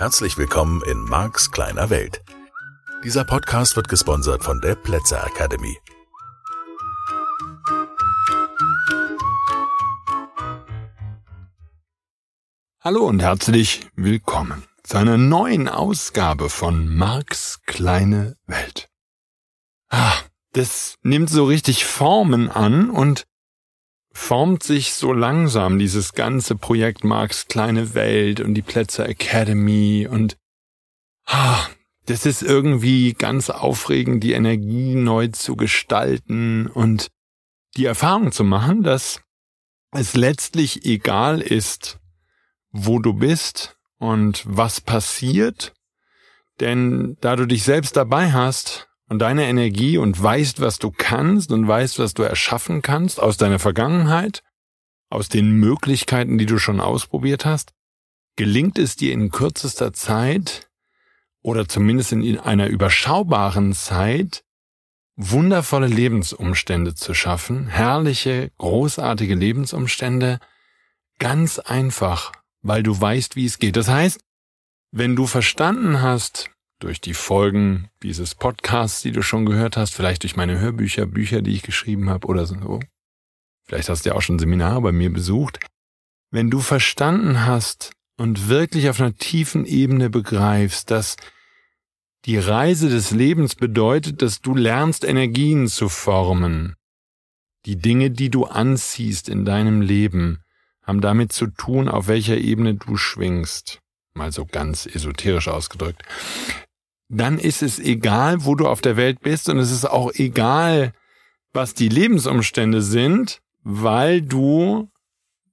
Herzlich willkommen in Marks kleiner Welt. Dieser Podcast wird gesponsert von der Plätzer Academy. Hallo und herzlich willkommen zu einer neuen Ausgabe von Marks kleine Welt. Ah, das nimmt so richtig Formen an und formt sich so langsam dieses ganze Projekt Marks kleine Welt und die Plätze Academy und ah, das ist irgendwie ganz aufregend, die Energie neu zu gestalten und die Erfahrung zu machen, dass es letztlich egal ist, wo du bist und was passiert, denn da du dich selbst dabei hast, und deine Energie und weißt, was du kannst und weißt, was du erschaffen kannst aus deiner Vergangenheit, aus den Möglichkeiten, die du schon ausprobiert hast, gelingt es dir in kürzester Zeit oder zumindest in einer überschaubaren Zeit wundervolle Lebensumstände zu schaffen, herrliche, großartige Lebensumstände, ganz einfach, weil du weißt, wie es geht. Das heißt, wenn du verstanden hast, durch die Folgen dieses Podcasts, die du schon gehört hast, vielleicht durch meine Hörbücher, Bücher, die ich geschrieben habe oder so. Vielleicht hast du ja auch schon Seminare bei mir besucht. Wenn du verstanden hast und wirklich auf einer tiefen Ebene begreifst, dass die Reise des Lebens bedeutet, dass du lernst, Energien zu formen. Die Dinge, die du anziehst in deinem Leben, haben damit zu tun, auf welcher Ebene du schwingst. Mal so ganz esoterisch ausgedrückt dann ist es egal, wo du auf der Welt bist und es ist auch egal, was die Lebensumstände sind, weil du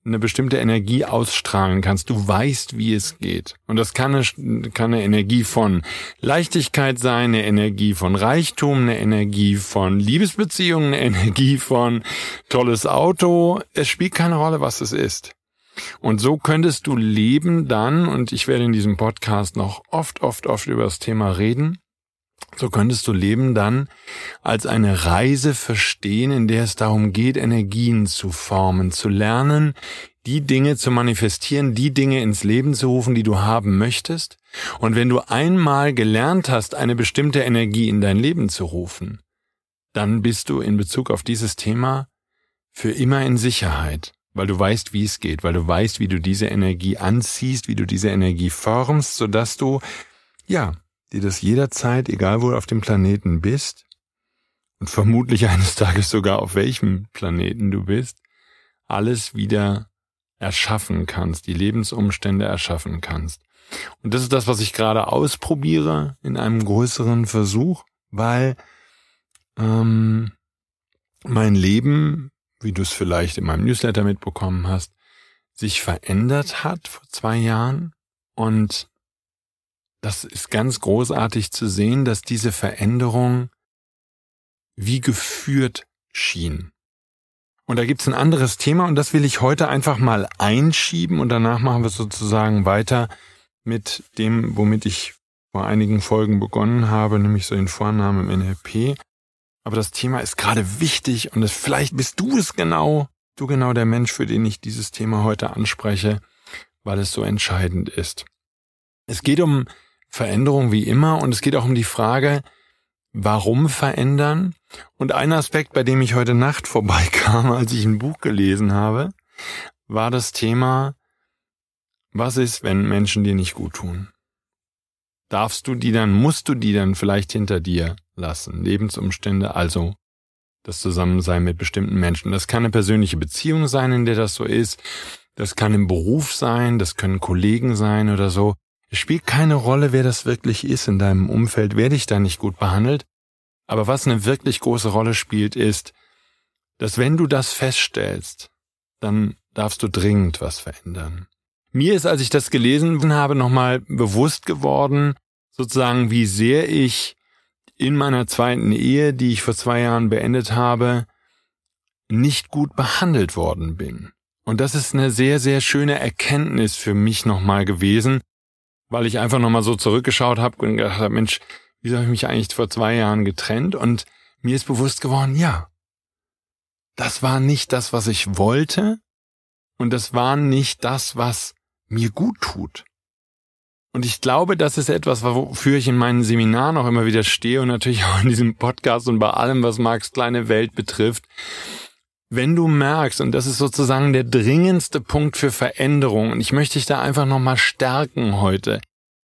eine bestimmte Energie ausstrahlen kannst. Du weißt, wie es geht. Und das kann eine, kann eine Energie von Leichtigkeit sein, eine Energie von Reichtum, eine Energie von Liebesbeziehungen, eine Energie von tolles Auto. Es spielt keine Rolle, was es ist. Und so könntest du leben dann, und ich werde in diesem Podcast noch oft, oft, oft über das Thema reden, so könntest du Leben dann als eine Reise verstehen, in der es darum geht, Energien zu formen, zu lernen, die Dinge zu manifestieren, die Dinge ins Leben zu rufen, die du haben möchtest. Und wenn du einmal gelernt hast, eine bestimmte Energie in dein Leben zu rufen, dann bist du in Bezug auf dieses Thema für immer in Sicherheit weil du weißt, wie es geht, weil du weißt, wie du diese Energie anziehst, wie du diese Energie formst, sodass du, ja, dir das jederzeit, egal wo du auf dem Planeten bist, und vermutlich eines Tages sogar auf welchem Planeten du bist, alles wieder erschaffen kannst, die Lebensumstände erschaffen kannst. Und das ist das, was ich gerade ausprobiere in einem größeren Versuch, weil ähm, mein Leben wie du es vielleicht in meinem Newsletter mitbekommen hast, sich verändert hat vor zwei Jahren. Und das ist ganz großartig zu sehen, dass diese Veränderung wie geführt schien. Und da gibt's ein anderes Thema und das will ich heute einfach mal einschieben und danach machen wir sozusagen weiter mit dem, womit ich vor einigen Folgen begonnen habe, nämlich so den Vornamen im NLP aber das Thema ist gerade wichtig und es, vielleicht bist du es genau, du genau der Mensch, für den ich dieses Thema heute anspreche, weil es so entscheidend ist. Es geht um Veränderung wie immer und es geht auch um die Frage, warum verändern? Und ein Aspekt, bei dem ich heute Nacht vorbeikam, als ich ein Buch gelesen habe, war das Thema, was ist, wenn Menschen dir nicht gut tun? Darfst du die dann, musst du die dann vielleicht hinter dir lassen. Lebensumstände, also das Zusammensein mit bestimmten Menschen. Das kann eine persönliche Beziehung sein, in der das so ist. Das kann im Beruf sein, das können Kollegen sein oder so. Es spielt keine Rolle, wer das wirklich ist in deinem Umfeld, wer dich da nicht gut behandelt. Aber was eine wirklich große Rolle spielt, ist, dass wenn du das feststellst, dann darfst du dringend was verändern. Mir ist, als ich das gelesen habe, nochmal bewusst geworden, sozusagen, wie sehr ich in meiner zweiten Ehe, die ich vor zwei Jahren beendet habe, nicht gut behandelt worden bin. Und das ist eine sehr, sehr schöne Erkenntnis für mich nochmal gewesen, weil ich einfach nochmal so zurückgeschaut habe und gedacht habe, Mensch, wieso habe ich mich eigentlich vor zwei Jahren getrennt? Und mir ist bewusst geworden, ja, das war nicht das, was ich wollte und das war nicht das, was mir gut tut. Und ich glaube, das ist etwas, wofür ich in meinen Seminaren auch immer wieder stehe und natürlich auch in diesem Podcast und bei allem, was Marx kleine Welt betrifft. Wenn du merkst, und das ist sozusagen der dringendste Punkt für Veränderung, und ich möchte dich da einfach nochmal stärken heute,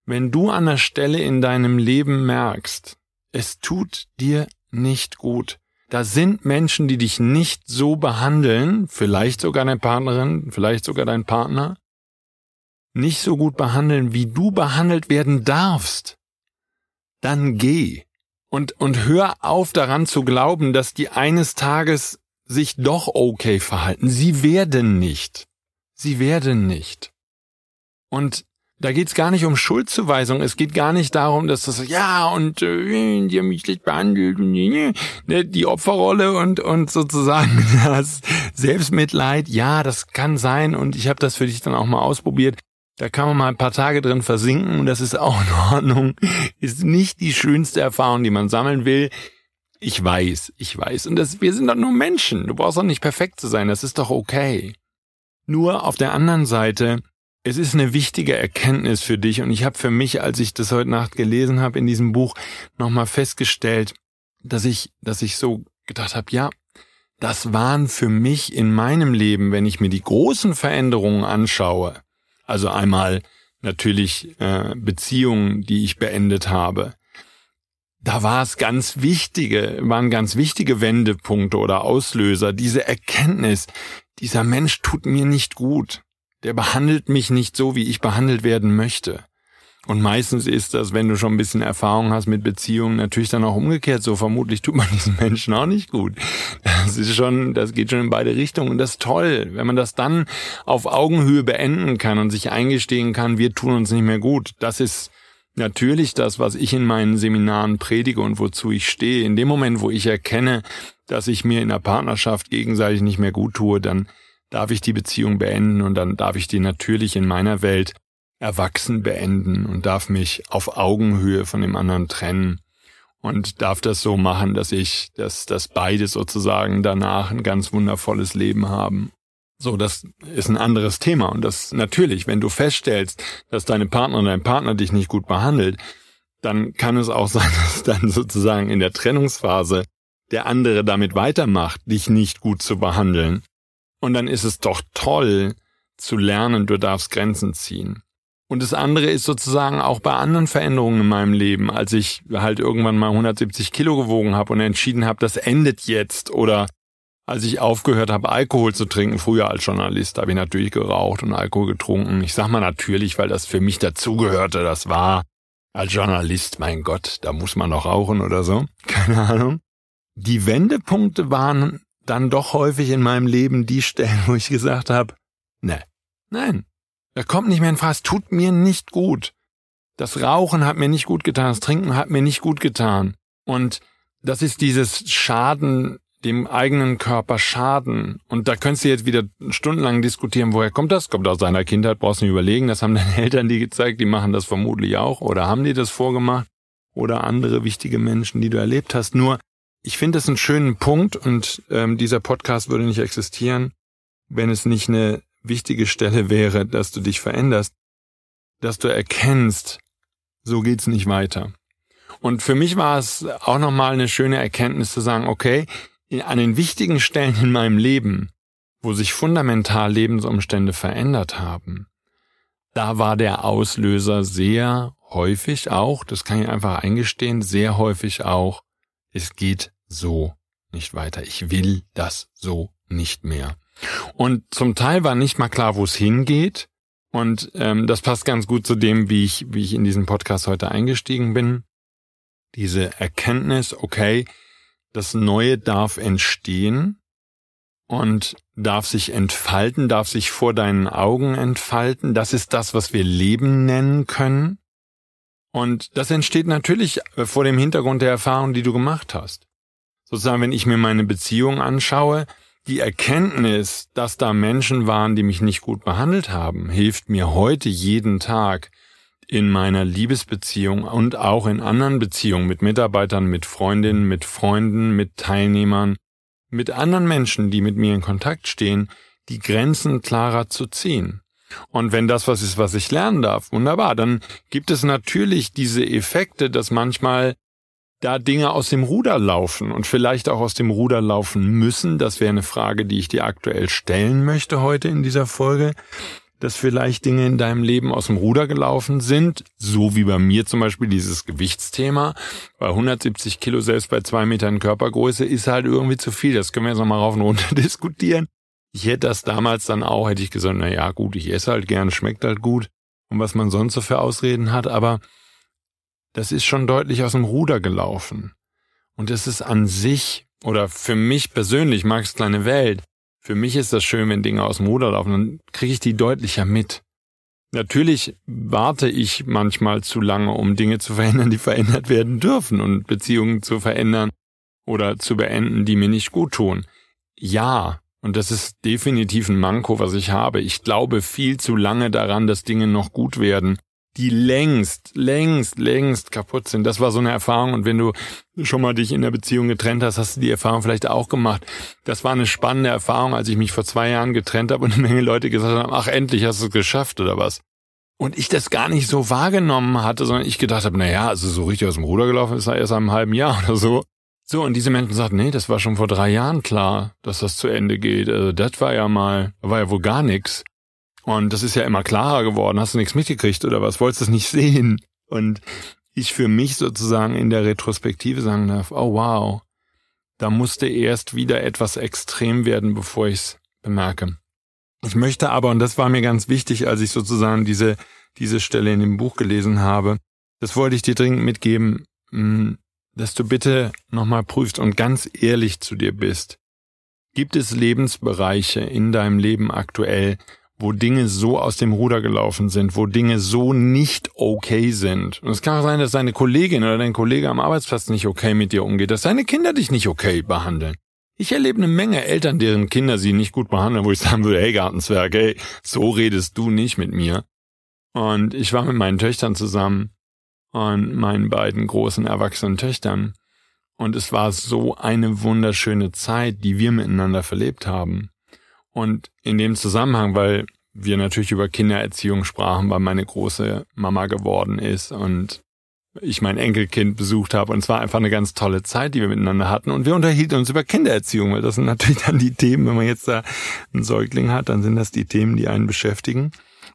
wenn du an der Stelle in deinem Leben merkst, es tut dir nicht gut, da sind Menschen, die dich nicht so behandeln, vielleicht sogar deine Partnerin, vielleicht sogar dein Partner, nicht so gut behandeln, wie du behandelt werden darfst, dann geh. Und, und hör auf daran zu glauben, dass die eines Tages sich doch okay verhalten. Sie werden nicht. Sie werden nicht. Und da geht's gar nicht um Schuldzuweisung. Es geht gar nicht darum, dass das ja und äh, die haben mich schlecht behandelt und ne, die Opferrolle und und sozusagen das Selbstmitleid. Ja, das kann sein und ich habe das für dich dann auch mal ausprobiert. Da kann man mal ein paar Tage drin versinken und das ist auch in Ordnung. Ist nicht die schönste Erfahrung, die man sammeln will. Ich weiß, ich weiß. Und das, wir sind doch nur Menschen. Du brauchst doch nicht perfekt zu sein. Das ist doch okay. Nur auf der anderen Seite es ist eine wichtige Erkenntnis für dich und ich habe für mich, als ich das heute Nacht gelesen habe in diesem Buch, nochmal festgestellt, dass ich, dass ich so gedacht habe, ja, das waren für mich in meinem Leben, wenn ich mir die großen Veränderungen anschaue, also einmal natürlich äh, Beziehungen, die ich beendet habe, da war es ganz wichtige, waren ganz wichtige Wendepunkte oder Auslöser, diese Erkenntnis, dieser Mensch tut mir nicht gut. Der behandelt mich nicht so, wie ich behandelt werden möchte. Und meistens ist das, wenn du schon ein bisschen Erfahrung hast mit Beziehungen, natürlich dann auch umgekehrt so. Vermutlich tut man diesen Menschen auch nicht gut. Das ist schon, das geht schon in beide Richtungen. Und das ist toll, wenn man das dann auf Augenhöhe beenden kann und sich eingestehen kann, wir tun uns nicht mehr gut. Das ist natürlich das, was ich in meinen Seminaren predige und wozu ich stehe. In dem Moment, wo ich erkenne, dass ich mir in der Partnerschaft gegenseitig nicht mehr gut tue, dann darf ich die Beziehung beenden und dann darf ich die natürlich in meiner Welt erwachsen beenden und darf mich auf Augenhöhe von dem anderen trennen und darf das so machen, dass ich, dass, dass beide sozusagen danach ein ganz wundervolles Leben haben. So, das ist ein anderes Thema und das natürlich, wenn du feststellst, dass deine Partnerin, dein Partner dich nicht gut behandelt, dann kann es auch sein, dass dann sozusagen in der Trennungsphase der andere damit weitermacht, dich nicht gut zu behandeln. Und dann ist es doch toll zu lernen, du darfst Grenzen ziehen. Und das andere ist sozusagen auch bei anderen Veränderungen in meinem Leben, als ich halt irgendwann mal 170 Kilo gewogen habe und entschieden habe, das endet jetzt. Oder als ich aufgehört habe, Alkohol zu trinken, früher als Journalist, habe ich natürlich geraucht und Alkohol getrunken. Ich sag mal natürlich, weil das für mich dazugehörte. Das war als Journalist, mein Gott, da muss man noch rauchen oder so. Keine Ahnung. Die Wendepunkte waren dann doch häufig in meinem Leben die Stellen, wo ich gesagt habe, ne, nein, da kommt nicht mehr in Frage, es tut mir nicht gut. Das Rauchen hat mir nicht gut getan, das Trinken hat mir nicht gut getan. Und das ist dieses Schaden, dem eigenen Körper Schaden. Und da könntest du jetzt wieder stundenlang diskutieren, woher kommt das? Kommt aus deiner Kindheit, brauchst du nicht überlegen, das haben deine Eltern dir gezeigt, die machen das vermutlich auch. Oder haben die das vorgemacht? Oder andere wichtige Menschen, die du erlebt hast. Nur ich finde es einen schönen Punkt und ähm, dieser Podcast würde nicht existieren, wenn es nicht eine wichtige Stelle wäre, dass du dich veränderst, dass du erkennst, so geht's nicht weiter. Und für mich war es auch nochmal eine schöne Erkenntnis zu sagen, okay, an den wichtigen Stellen in meinem Leben, wo sich fundamental Lebensumstände verändert haben, da war der Auslöser sehr häufig auch, das kann ich einfach eingestehen, sehr häufig auch, es geht so nicht weiter. Ich will das so nicht mehr. Und zum Teil war nicht mal klar, wo es hingeht. Und ähm, das passt ganz gut zu dem, wie ich, wie ich in diesen Podcast heute eingestiegen bin. Diese Erkenntnis, okay, das Neue darf entstehen und darf sich entfalten, darf sich vor deinen Augen entfalten. Das ist das, was wir Leben nennen können. Und das entsteht natürlich äh, vor dem Hintergrund der Erfahrung, die du gemacht hast sozusagen, wenn ich mir meine Beziehung anschaue, die Erkenntnis, dass da Menschen waren, die mich nicht gut behandelt haben, hilft mir heute jeden Tag in meiner Liebesbeziehung und auch in anderen Beziehungen mit Mitarbeitern, mit Freundinnen, mit Freunden, mit Teilnehmern, mit anderen Menschen, die mit mir in Kontakt stehen, die Grenzen klarer zu ziehen. Und wenn das was ist, was ich lernen darf, wunderbar, dann gibt es natürlich diese Effekte, dass manchmal da Dinge aus dem Ruder laufen und vielleicht auch aus dem Ruder laufen müssen. Das wäre eine Frage, die ich dir aktuell stellen möchte heute in dieser Folge dass vielleicht Dinge in deinem Leben aus dem Ruder gelaufen sind, so wie bei mir zum Beispiel dieses Gewichtsthema. Bei 170 Kilo selbst bei zwei Metern Körpergröße ist halt irgendwie zu viel. Das können wir jetzt nochmal rauf und runter diskutieren. Ich hätte das damals dann auch, hätte ich gesagt, na ja, gut, ich esse halt gerne, schmeckt halt gut und was man sonst so für Ausreden hat, aber das ist schon deutlich aus dem Ruder gelaufen. Und es ist an sich, oder für mich persönlich, Max kleine Welt, für mich ist das schön, wenn Dinge aus dem Ruder laufen, dann kriege ich die deutlicher mit. Natürlich warte ich manchmal zu lange, um Dinge zu verändern, die verändert werden dürfen und Beziehungen zu verändern oder zu beenden, die mir nicht gut tun. Ja, und das ist definitiv ein Manko, was ich habe. Ich glaube viel zu lange daran, dass Dinge noch gut werden die längst, längst, längst kaputt sind. Das war so eine Erfahrung. Und wenn du schon mal dich in der Beziehung getrennt hast, hast du die Erfahrung vielleicht auch gemacht. Das war eine spannende Erfahrung, als ich mich vor zwei Jahren getrennt habe und eine Menge Leute gesagt haben, ach, endlich hast du es geschafft oder was. Und ich das gar nicht so wahrgenommen hatte, sondern ich gedacht habe, na ja, also so richtig aus dem Ruder gelaufen ist er erst einem halben Jahr oder so. So, und diese Menschen sagten, nee, das war schon vor drei Jahren klar, dass das zu Ende geht. Also das war ja mal, war ja wohl gar nichts. Und das ist ja immer klarer geworden. Hast du nichts mitgekriegt oder was? Wolltest du es nicht sehen? Und ich für mich sozusagen in der Retrospektive sagen darf, oh wow, da musste erst wieder etwas extrem werden, bevor ich es bemerke. Ich möchte aber, und das war mir ganz wichtig, als ich sozusagen diese, diese Stelle in dem Buch gelesen habe, das wollte ich dir dringend mitgeben, hm, dass du bitte nochmal prüfst und ganz ehrlich zu dir bist. Gibt es Lebensbereiche in deinem Leben aktuell, wo Dinge so aus dem Ruder gelaufen sind, wo Dinge so nicht okay sind. Und es kann auch sein, dass deine Kollegin oder dein Kollege am Arbeitsplatz nicht okay mit dir umgeht, dass deine Kinder dich nicht okay behandeln. Ich erlebe eine Menge Eltern, deren Kinder sie nicht gut behandeln, wo ich sagen würde, hey Gartenzwerg, hey, so redest du nicht mit mir. Und ich war mit meinen Töchtern zusammen und meinen beiden großen erwachsenen Töchtern. Und es war so eine wunderschöne Zeit, die wir miteinander verlebt haben. Und in dem Zusammenhang, weil wir natürlich über Kindererziehung sprachen, weil meine große Mama geworden ist und ich mein Enkelkind besucht habe. Und es war einfach eine ganz tolle Zeit, die wir miteinander hatten. Und wir unterhielten uns über Kindererziehung, weil das sind natürlich dann die Themen, wenn man jetzt da einen Säugling hat, dann sind das die Themen, die einen beschäftigen.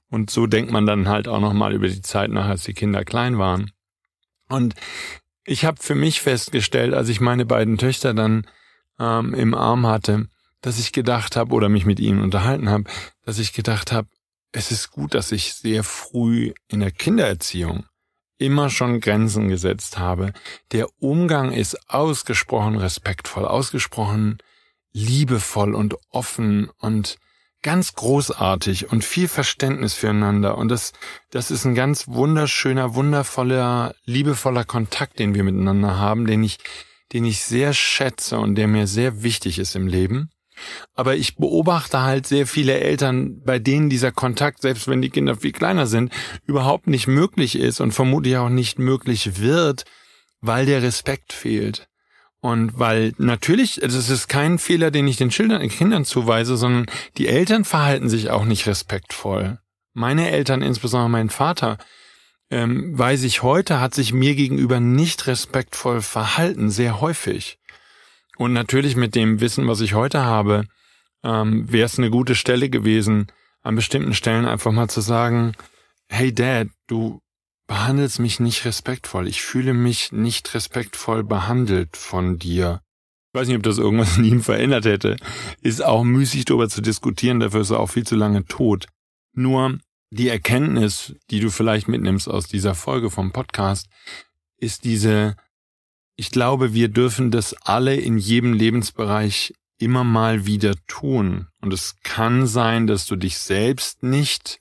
Und so denkt man dann halt auch nochmal über die Zeit nach, als die Kinder klein waren. Und ich habe für mich festgestellt, als ich meine beiden Töchter dann ähm, im Arm hatte, dass ich gedacht habe oder mich mit ihnen unterhalten habe, dass ich gedacht habe, es ist gut, dass ich sehr früh in der Kindererziehung immer schon Grenzen gesetzt habe. Der Umgang ist ausgesprochen respektvoll, ausgesprochen liebevoll und offen und ganz großartig und viel Verständnis füreinander. Und das, das ist ein ganz wunderschöner, wundervoller, liebevoller Kontakt, den wir miteinander haben, den ich, den ich sehr schätze und der mir sehr wichtig ist im Leben. Aber ich beobachte halt sehr viele Eltern, bei denen dieser Kontakt, selbst wenn die Kinder viel kleiner sind, überhaupt nicht möglich ist und vermutlich auch nicht möglich wird, weil der Respekt fehlt. Und weil natürlich, es ist kein Fehler, den ich den Schildern, Kindern zuweise, sondern die Eltern verhalten sich auch nicht respektvoll. Meine Eltern, insbesondere mein Vater, ähm, weiß ich heute, hat sich mir gegenüber nicht respektvoll verhalten, sehr häufig. Und natürlich mit dem Wissen, was ich heute habe, ähm, wäre es eine gute Stelle gewesen, an bestimmten Stellen einfach mal zu sagen, hey Dad, du behandelst mich nicht respektvoll. Ich fühle mich nicht respektvoll behandelt von dir. Ich weiß nicht, ob das irgendwas in ihm verändert hätte. Ist auch müßig darüber zu diskutieren, dafür ist er auch viel zu lange tot. Nur die Erkenntnis, die du vielleicht mitnimmst aus dieser Folge vom Podcast, ist diese ich glaube, wir dürfen das alle in jedem Lebensbereich immer mal wieder tun. Und es kann sein, dass du dich selbst nicht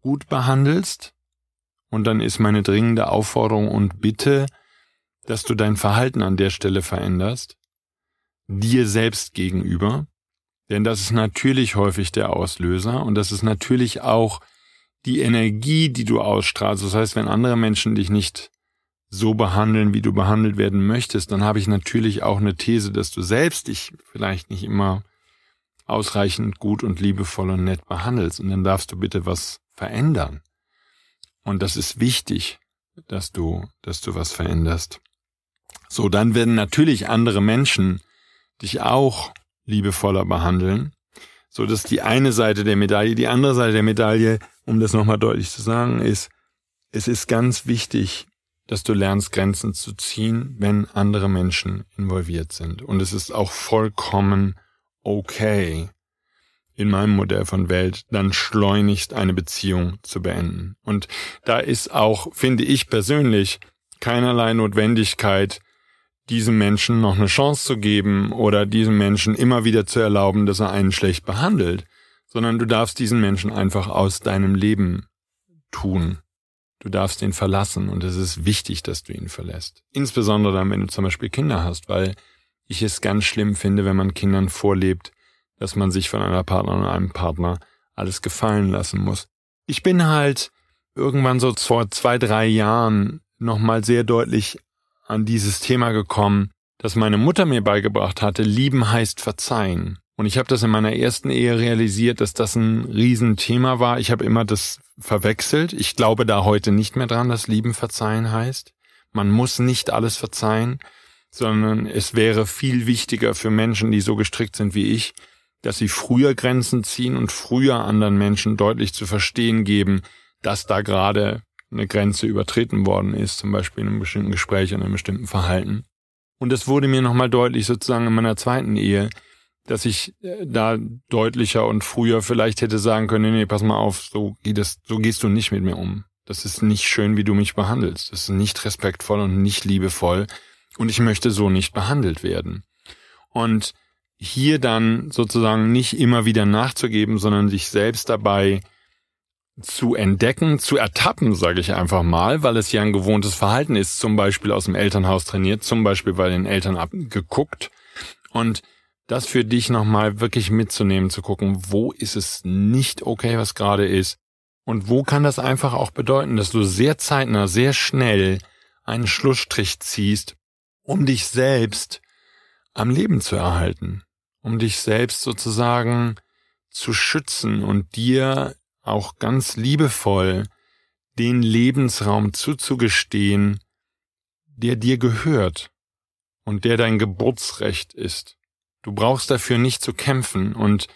gut behandelst. Und dann ist meine dringende Aufforderung und Bitte, dass du dein Verhalten an der Stelle veränderst. Dir selbst gegenüber. Denn das ist natürlich häufig der Auslöser und das ist natürlich auch die Energie, die du ausstrahlst. Das heißt, wenn andere Menschen dich nicht so behandeln, wie du behandelt werden möchtest, dann habe ich natürlich auch eine These, dass du selbst dich vielleicht nicht immer ausreichend gut und liebevoll und nett behandelst. Und dann darfst du bitte was verändern. Und das ist wichtig, dass du, dass du was veränderst. So, dann werden natürlich andere Menschen dich auch liebevoller behandeln. So, das ist die eine Seite der Medaille. Die andere Seite der Medaille, um das nochmal deutlich zu sagen, ist, es ist ganz wichtig, dass du lernst, Grenzen zu ziehen, wenn andere Menschen involviert sind. Und es ist auch vollkommen okay, in meinem Modell von Welt dann schleunigst eine Beziehung zu beenden. Und da ist auch, finde ich persönlich, keinerlei Notwendigkeit, diesem Menschen noch eine Chance zu geben oder diesem Menschen immer wieder zu erlauben, dass er einen schlecht behandelt, sondern du darfst diesen Menschen einfach aus deinem Leben tun. Du darfst ihn verlassen und es ist wichtig, dass du ihn verlässt. Insbesondere dann, wenn du zum Beispiel Kinder hast, weil ich es ganz schlimm finde, wenn man Kindern vorlebt, dass man sich von einer Partnerin oder einem Partner alles gefallen lassen muss. Ich bin halt irgendwann so vor zwei, drei Jahren nochmal sehr deutlich an dieses Thema gekommen, dass meine Mutter mir beigebracht hatte, lieben heißt verzeihen. Und ich habe das in meiner ersten Ehe realisiert, dass das ein Riesenthema war. Ich habe immer das verwechselt. Ich glaube da heute nicht mehr dran, dass lieben verzeihen heißt. Man muss nicht alles verzeihen, sondern es wäre viel wichtiger für Menschen, die so gestrickt sind wie ich, dass sie früher Grenzen ziehen und früher anderen Menschen deutlich zu verstehen geben, dass da gerade eine Grenze übertreten worden ist, zum Beispiel in einem bestimmten Gespräch oder einem bestimmten Verhalten. Und es wurde mir nochmal deutlich sozusagen in meiner zweiten Ehe, dass ich äh, da deutlicher und früher vielleicht hätte sagen können, nee, nee, pass mal auf, so, geht das, so gehst du nicht mit mir um. Das ist nicht schön, wie du mich behandelst. Das ist nicht respektvoll und nicht liebevoll. Und ich möchte so nicht behandelt werden. Und hier dann sozusagen nicht immer wieder nachzugeben, sondern sich selbst dabei zu entdecken, zu ertappen, sage ich einfach mal, weil es ja ein gewohntes Verhalten ist, zum Beispiel aus dem Elternhaus trainiert, zum Beispiel bei den Eltern abgeguckt und das für dich nochmal wirklich mitzunehmen, zu gucken, wo ist es nicht okay, was gerade ist und wo kann das einfach auch bedeuten, dass du sehr zeitnah, sehr schnell einen Schlussstrich ziehst, um dich selbst am Leben zu erhalten, um dich selbst sozusagen zu schützen und dir auch ganz liebevoll den Lebensraum zuzugestehen, der dir gehört und der dein Geburtsrecht ist. Du brauchst dafür nicht zu kämpfen und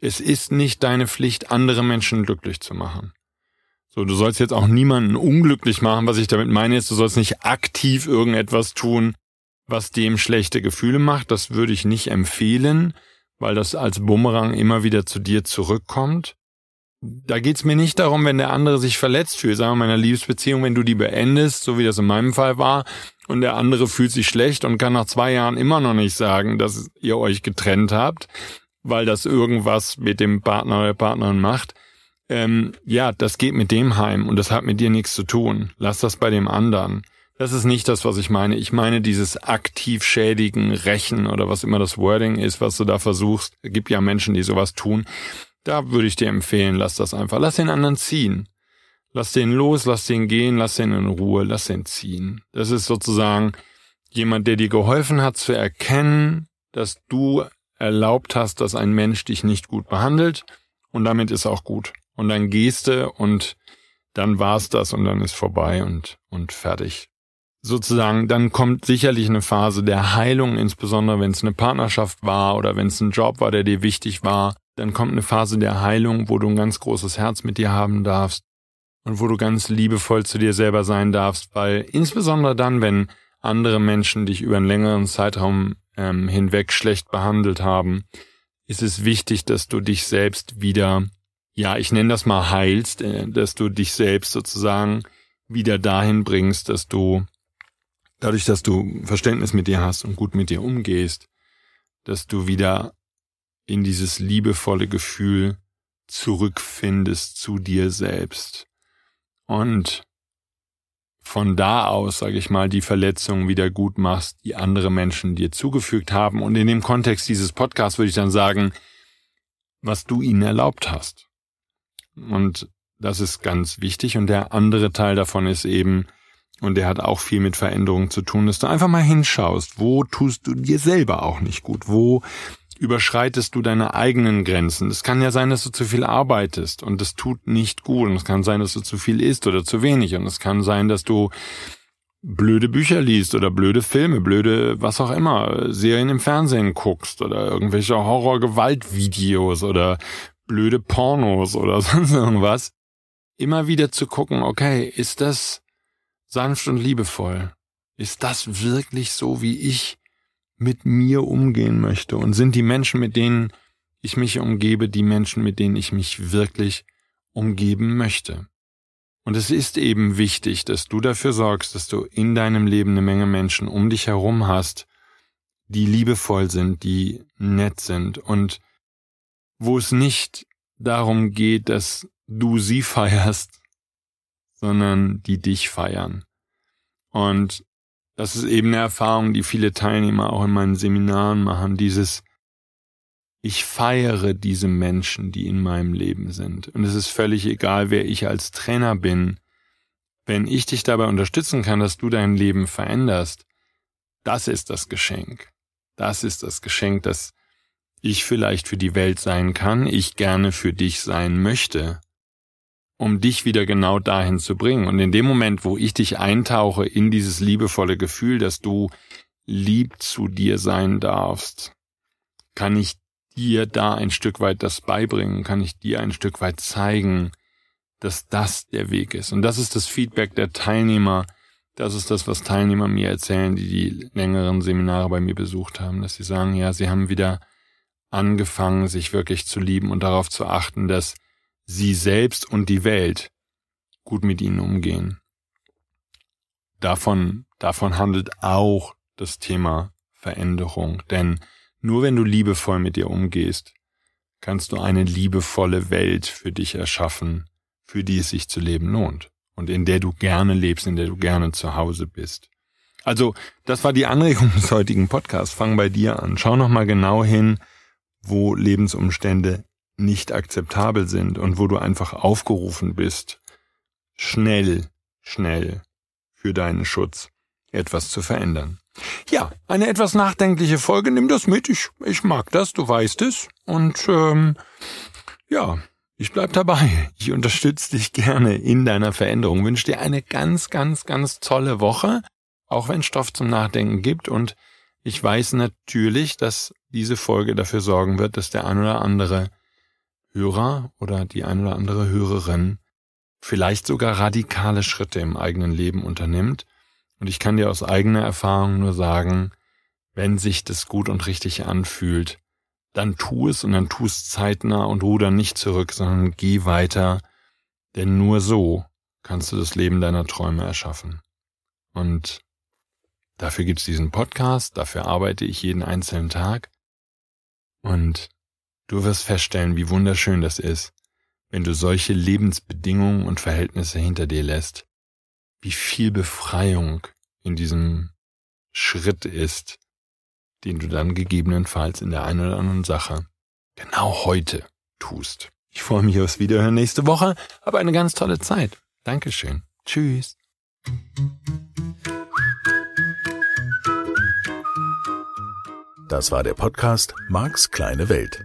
es ist nicht deine Pflicht, andere Menschen glücklich zu machen. So, du sollst jetzt auch niemanden unglücklich machen. Was ich damit meine ist, du sollst nicht aktiv irgendetwas tun, was dem schlechte Gefühle macht. Das würde ich nicht empfehlen, weil das als Bumerang immer wieder zu dir zurückkommt da geht's mir nicht darum, wenn der andere sich verletzt fühlt, sagen wir mal in einer Liebesbeziehung, wenn du die beendest, so wie das in meinem Fall war, und der andere fühlt sich schlecht und kann nach zwei Jahren immer noch nicht sagen, dass ihr euch getrennt habt, weil das irgendwas mit dem Partner oder der Partnerin macht. Ähm, ja, das geht mit dem heim und das hat mit dir nichts zu tun. Lass das bei dem anderen. Das ist nicht das, was ich meine. Ich meine dieses aktiv schädigen, rächen oder was immer das Wording ist, was du da versuchst. Es gibt ja Menschen, die sowas tun. Da würde ich dir empfehlen, lass das einfach. Lass den anderen ziehen. Lass den los, lass den gehen, lass den in Ruhe, lass den ziehen. Das ist sozusagen jemand, der dir geholfen hat zu erkennen, dass du erlaubt hast, dass ein Mensch dich nicht gut behandelt und damit ist auch gut. Und dann gehst du und dann war's das und dann ist vorbei und, und fertig. Sozusagen, dann kommt sicherlich eine Phase der Heilung, insbesondere wenn es eine Partnerschaft war oder wenn es ein Job war, der dir wichtig war dann kommt eine Phase der Heilung, wo du ein ganz großes Herz mit dir haben darfst und wo du ganz liebevoll zu dir selber sein darfst, weil insbesondere dann, wenn andere Menschen dich über einen längeren Zeitraum ähm, hinweg schlecht behandelt haben, ist es wichtig, dass du dich selbst wieder, ja, ich nenne das mal heilst, äh, dass du dich selbst sozusagen wieder dahin bringst, dass du dadurch, dass du Verständnis mit dir hast und gut mit dir umgehst, dass du wieder in dieses liebevolle Gefühl zurückfindest zu dir selbst. Und von da aus, sage ich mal, die Verletzungen wieder gut machst, die andere Menschen dir zugefügt haben. Und in dem Kontext dieses Podcasts würde ich dann sagen, was du ihnen erlaubt hast. Und das ist ganz wichtig. Und der andere Teil davon ist eben, und der hat auch viel mit Veränderungen zu tun, dass du einfach mal hinschaust, wo tust du dir selber auch nicht gut, wo überschreitest du deine eigenen Grenzen. Es kann ja sein, dass du zu viel arbeitest und das tut nicht gut. Und es kann sein, dass du zu viel isst oder zu wenig. Und es kann sein, dass du blöde Bücher liest oder blöde Filme, blöde was auch immer, Serien im Fernsehen guckst oder irgendwelche Horror-Gewalt-Videos oder blöde Pornos oder sonst irgendwas. Immer wieder zu gucken, okay, ist das sanft und liebevoll? Ist das wirklich so, wie ich mit mir umgehen möchte? Und sind die Menschen, mit denen ich mich umgebe, die Menschen, mit denen ich mich wirklich umgeben möchte? Und es ist eben wichtig, dass du dafür sorgst, dass du in deinem Leben eine Menge Menschen um dich herum hast, die liebevoll sind, die nett sind und wo es nicht darum geht, dass du sie feierst, sondern die dich feiern. Und das ist eben eine Erfahrung, die viele Teilnehmer auch in meinen Seminaren machen, dieses ich feiere diese Menschen, die in meinem Leben sind. Und es ist völlig egal, wer ich als Trainer bin. Wenn ich dich dabei unterstützen kann, dass du dein Leben veränderst, das ist das Geschenk. Das ist das Geschenk, das ich vielleicht für die Welt sein kann, ich gerne für dich sein möchte um dich wieder genau dahin zu bringen. Und in dem Moment, wo ich dich eintauche in dieses liebevolle Gefühl, dass du lieb zu dir sein darfst, kann ich dir da ein Stück weit das beibringen, kann ich dir ein Stück weit zeigen, dass das der Weg ist. Und das ist das Feedback der Teilnehmer. Das ist das, was Teilnehmer mir erzählen, die die längeren Seminare bei mir besucht haben, dass sie sagen, ja, sie haben wieder angefangen, sich wirklich zu lieben und darauf zu achten, dass sie selbst und die Welt gut mit ihnen umgehen. Davon, davon handelt auch das Thema Veränderung. Denn nur wenn du liebevoll mit dir umgehst, kannst du eine liebevolle Welt für dich erschaffen, für die es sich zu leben lohnt und in der du gerne lebst, in der du gerne zu Hause bist. Also, das war die Anregung des heutigen Podcasts. Fang bei dir an. Schau nochmal genau hin, wo Lebensumstände nicht akzeptabel sind und wo du einfach aufgerufen bist, schnell, schnell für deinen Schutz etwas zu verändern. Ja, eine etwas nachdenkliche Folge, nimm das mit, ich, ich mag das, du weißt es. Und ähm, ja, ich bleib dabei. Ich unterstütze dich gerne in deiner Veränderung. Wünsche dir eine ganz, ganz, ganz tolle Woche, auch wenn Stoff zum Nachdenken gibt. Und ich weiß natürlich, dass diese Folge dafür sorgen wird, dass der ein oder andere Hörer oder die ein oder andere Hörerin vielleicht sogar radikale Schritte im eigenen Leben unternimmt. Und ich kann dir aus eigener Erfahrung nur sagen, wenn sich das gut und richtig anfühlt, dann tu es und dann tu es zeitnah und ruder nicht zurück, sondern geh weiter, denn nur so kannst du das Leben deiner Träume erschaffen. Und dafür gibt's diesen Podcast, dafür arbeite ich jeden einzelnen Tag. Und Du wirst feststellen, wie wunderschön das ist, wenn du solche Lebensbedingungen und Verhältnisse hinter dir lässt, wie viel Befreiung in diesem Schritt ist, den du dann gegebenenfalls in der einen oder anderen Sache genau heute tust. Ich freue mich aufs Wiederhören nächste Woche, aber eine ganz tolle Zeit. Dankeschön. Tschüss. Das war der Podcast Marks kleine Welt.